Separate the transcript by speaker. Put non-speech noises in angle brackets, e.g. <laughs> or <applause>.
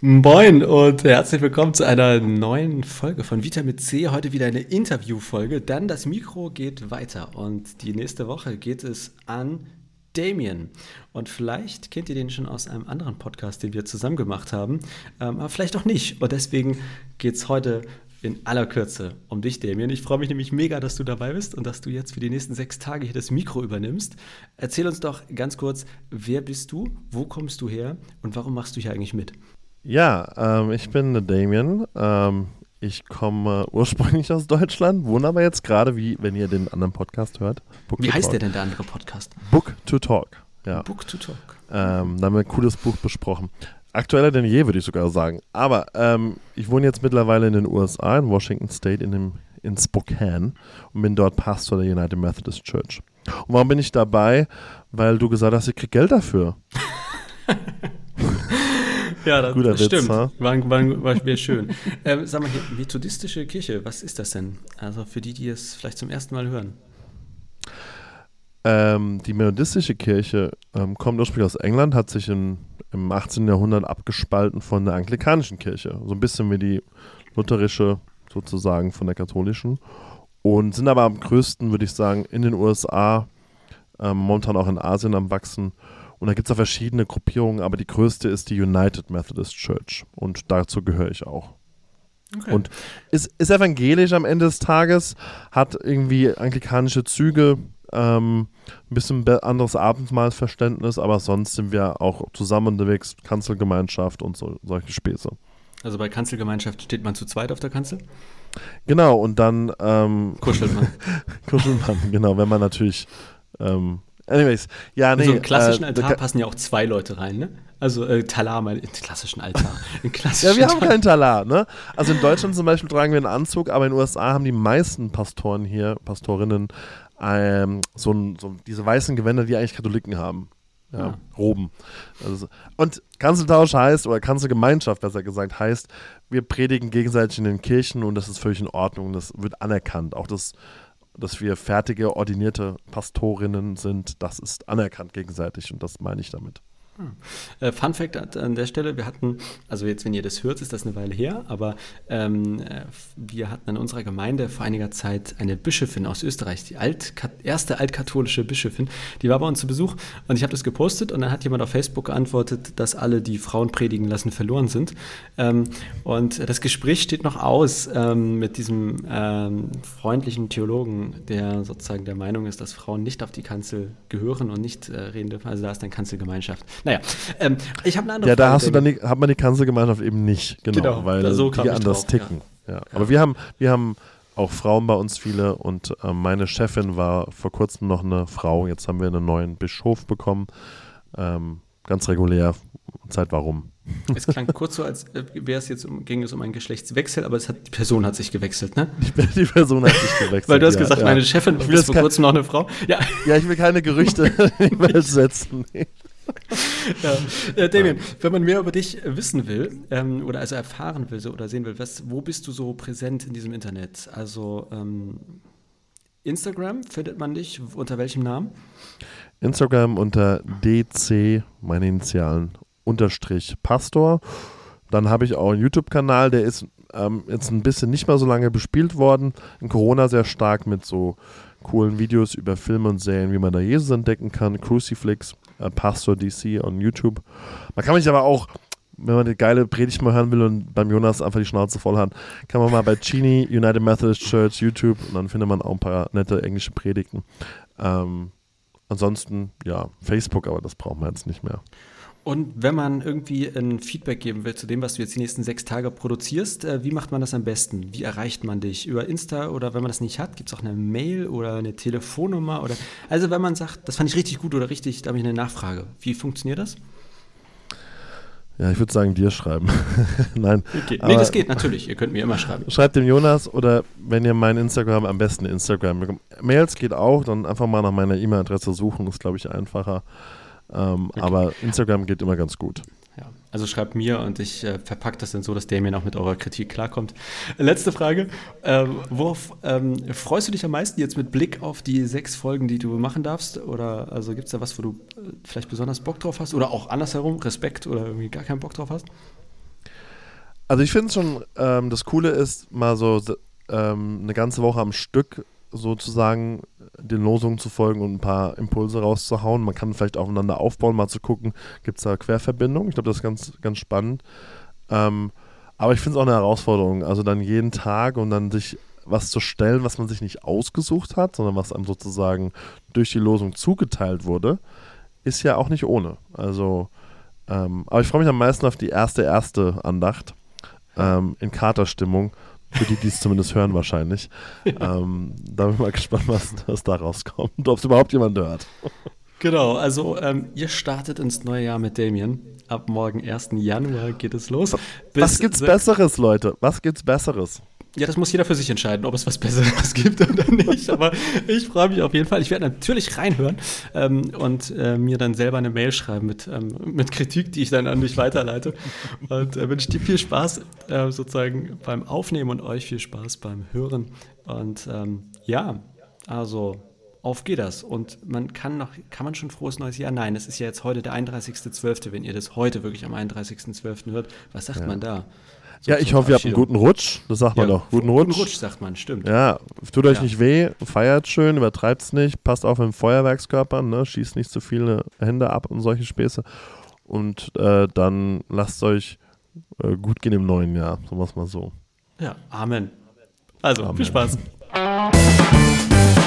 Speaker 1: Moin und herzlich willkommen zu einer neuen Folge von Vitamin C. Heute wieder eine Interviewfolge. Dann das Mikro geht weiter und die nächste Woche geht es an Damien. Und vielleicht kennt ihr den schon aus einem anderen Podcast, den wir zusammen gemacht haben, ähm, aber vielleicht auch nicht. Und deswegen geht es heute in aller Kürze um dich, Damien. Ich freue mich nämlich mega, dass du dabei bist und dass du jetzt für die nächsten sechs Tage hier das Mikro übernimmst. Erzähl uns doch ganz kurz, wer bist du, wo kommst du her und warum machst du hier eigentlich mit?
Speaker 2: Ja, ähm, ich bin der Damien. Ähm, ich komme ursprünglich aus Deutschland, wohne aber jetzt gerade, wie wenn ihr den anderen Podcast hört.
Speaker 1: Book wie heißt Talk. der denn, der andere Podcast?
Speaker 2: Book to Talk. Ja.
Speaker 1: Book to Talk.
Speaker 2: Ähm, da haben wir ein cooles Buch besprochen. Aktueller denn je, würde ich sogar sagen. Aber ähm, ich wohne jetzt mittlerweile in den USA, in Washington State, in, dem, in Spokane und bin dort Pastor der United Methodist Church. Und warum bin ich dabei? Weil du gesagt hast, ich krieg Geld dafür. <laughs>
Speaker 1: ja, das, Guter Witz, stimmt. War, war, war, war schön. <laughs> ähm, sag mal, hier, methodistische Kirche, was ist das denn? Also für die, die es vielleicht zum ersten Mal hören.
Speaker 2: Ähm, die methodistische Kirche ähm, kommt ursprünglich aus England, hat sich in, im 18. Jahrhundert abgespalten von der anglikanischen Kirche. So ein bisschen wie die lutherische sozusagen von der katholischen. Und sind aber am größten, würde ich sagen, in den USA, ähm, momentan auch in Asien am Wachsen. Und da gibt es ja verschiedene Gruppierungen, aber die größte ist die United Methodist Church. Und dazu gehöre ich auch. Okay. Und ist, ist evangelisch am Ende des Tages, hat irgendwie anglikanische Züge, ähm, ein bisschen anderes Abendmahlverständnis, aber sonst sind wir auch zusammen unterwegs, Kanzelgemeinschaft und so, solche Späße.
Speaker 1: Also bei Kanzelgemeinschaft steht man zu zweit auf der Kanzel?
Speaker 2: Genau, und dann
Speaker 1: ähm, kuschelt man. <laughs>
Speaker 2: kuschelt man, genau, wenn man natürlich ähm, Anyways, ja, nee.
Speaker 1: In so einen klassischen äh, Altar passen ja auch zwei Leute rein, ne? Also äh, Talar, mein, in klassischen Altar.
Speaker 2: Klassischen ja, wir haben keinen Talar, ne? Also in Deutschland zum Beispiel tragen wir einen Anzug, aber in den USA haben die meisten Pastoren hier, Pastorinnen, ähm, so, ein, so, diese weißen Gewänder, die eigentlich Katholiken haben. Ja, ja. Roben. Also, und Kanzeltausch heißt, oder Kanzelgemeinschaft besser gesagt, heißt, wir predigen gegenseitig in den Kirchen und das ist völlig in Ordnung. Das wird anerkannt. Auch das dass wir fertige, ordinierte Pastorinnen sind, das ist anerkannt gegenseitig und das meine ich damit.
Speaker 1: Hm. Äh, Fun Fact an der Stelle, wir hatten, also jetzt, wenn ihr das hört, ist das eine Weile her, aber ähm, äh, wir hatten in unserer Gemeinde vor einiger Zeit eine Bischöfin aus Österreich, die Alt erste altkatholische Bischöfin, die war bei uns zu Besuch und ich habe das gepostet und dann hat jemand auf Facebook geantwortet, dass alle, die Frauen predigen lassen, verloren sind. Ähm, und das Gespräch steht noch aus ähm, mit diesem ähm, freundlichen Theologen, der sozusagen der Meinung ist, dass Frauen nicht auf die Kanzel gehören und nicht äh, reden dürfen. Also da ist dann Kanzelgemeinschaft. Naja, ähm, ich habe eine andere
Speaker 2: Ja, da hast du dann die, hat man die Kanzelgemeinschaft eben nicht, genau, genau weil so die anders drauf, ticken. Ja. Ja. Aber wir haben, wir haben auch Frauen bei uns viele und äh, meine Chefin war vor kurzem noch eine Frau. Jetzt haben wir einen neuen Bischof bekommen. Ähm, ganz regulär. Zeit warum.
Speaker 1: Es klang kurz so, als äh, wäre es jetzt um, ging es um einen Geschlechtswechsel, aber es hat, die Person hat sich gewechselt, ne?
Speaker 2: Die, die Person hat sich gewechselt. <laughs>
Speaker 1: Weil du hast ja, gesagt, ja. meine Chefin war vor kurzem noch eine Frau.
Speaker 2: Ja. ja, ich will keine Gerüchte <laughs> in die Welt setzen. Nee. <laughs> <laughs>
Speaker 1: ja. Äh, Damien, wenn man mehr über dich wissen will ähm, oder also erfahren will so, oder sehen will, was, wo bist du so präsent in diesem Internet? Also ähm, Instagram findet man dich unter welchem Namen?
Speaker 2: Instagram unter DC, meine Initialen, unterstrich Pastor. Dann habe ich auch einen YouTube-Kanal, der ist ähm, jetzt ein bisschen nicht mehr so lange bespielt worden. In Corona sehr stark mit so coolen Videos über Filme und Serien, wie man da Jesus entdecken kann. Crucifix äh, Pastor DC on YouTube. Man kann mich aber auch, wenn man eine geile Predigt mal hören will und beim Jonas einfach die Schnauze voll hat, kann man mal bei Chini United Methodist Church YouTube und dann findet man auch ein paar nette englische Predigten. Ähm, ansonsten, ja, Facebook, aber das brauchen wir jetzt nicht mehr.
Speaker 1: Und wenn man irgendwie ein Feedback geben will zu dem, was du jetzt die nächsten sechs Tage produzierst, äh, wie macht man das am besten? Wie erreicht man dich? Über Insta oder wenn man das nicht hat, gibt es auch eine Mail oder eine Telefonnummer? Oder also wenn man sagt, das fand ich richtig gut oder richtig, da habe ich eine Nachfrage. Wie funktioniert das?
Speaker 2: Ja, ich würde sagen, dir schreiben. <laughs> Nein.
Speaker 1: Okay. Nee, das geht natürlich. Ihr könnt mir immer schreiben.
Speaker 2: Schreibt dem Jonas oder wenn ihr mein Instagram, am besten Instagram. Mails geht auch, dann einfach mal nach meiner E-Mail-Adresse suchen, ist glaube ich einfacher. Ähm, okay. Aber Instagram geht immer ganz gut.
Speaker 1: Ja, also schreibt mir und ich äh, verpacke das dann so, dass Damien auch mit eurer Kritik klarkommt. Letzte Frage. Ähm, worauf ähm, freust du dich am meisten jetzt mit Blick auf die sechs Folgen, die du machen darfst? Oder also gibt es da was, wo du äh, vielleicht besonders Bock drauf hast? Oder auch andersherum, Respekt oder irgendwie gar keinen Bock drauf hast?
Speaker 2: Also ich finde schon, ähm, das Coole ist, mal so ähm, eine ganze Woche am Stück sozusagen den Losungen zu folgen und ein paar Impulse rauszuhauen. Man kann vielleicht aufeinander aufbauen, mal zu gucken, gibt es da Querverbindungen. Ich glaube, das ist ganz, ganz spannend. Ähm, aber ich finde es auch eine Herausforderung, also dann jeden Tag und dann sich was zu stellen, was man sich nicht ausgesucht hat, sondern was einem sozusagen durch die Losung zugeteilt wurde, ist ja auch nicht ohne. Also, ähm, aber ich freue mich am meisten auf die erste, erste Andacht ähm, in Katerstimmung. Für die, die es zumindest hören, wahrscheinlich. <laughs> Ähm, da bin ich mal gespannt, was, was da rauskommt. Ob es überhaupt jemand hört.
Speaker 1: Genau, also ähm, ihr startet ins neue Jahr mit Damien. Ab morgen, 1. Januar, geht es los.
Speaker 2: Was gibt's Besseres, Leute? Was gibt's Besseres?
Speaker 1: Ja, das muss jeder für sich entscheiden, ob es was Besseres <laughs> gibt oder nicht. Aber ich freue mich auf jeden Fall. Ich werde natürlich reinhören ähm, und äh, mir dann selber eine Mail schreiben mit, ähm, mit Kritik, die ich dann an dich weiterleite. Und äh, wünsche dir viel Spaß äh, sozusagen beim Aufnehmen und euch viel Spaß beim Hören. Und ähm, ja, also auf geht das. Und man kann noch, kann man schon frohes neues Jahr? Nein, es ist ja jetzt heute der 31.12., wenn ihr das heute wirklich am 31.12. hört. Was sagt ja. man da?
Speaker 2: So ja, ich hoffe, ihr habt einen guten Rutsch. Das sagt man doch. Guten Rutsch. Guten Rutsch,
Speaker 1: sagt man, stimmt.
Speaker 2: Ja, tut euch ja. nicht weh, feiert schön, übertreibt es nicht, passt auf mit Feuerwerkskörpern, ne? schießt nicht zu viele Hände ab und solche Späße. Und äh, dann lasst euch äh, gut gehen im neuen Jahr, sagen wir es mal so.
Speaker 1: Ja, Amen. Also, Amen. viel Spaß. <laughs>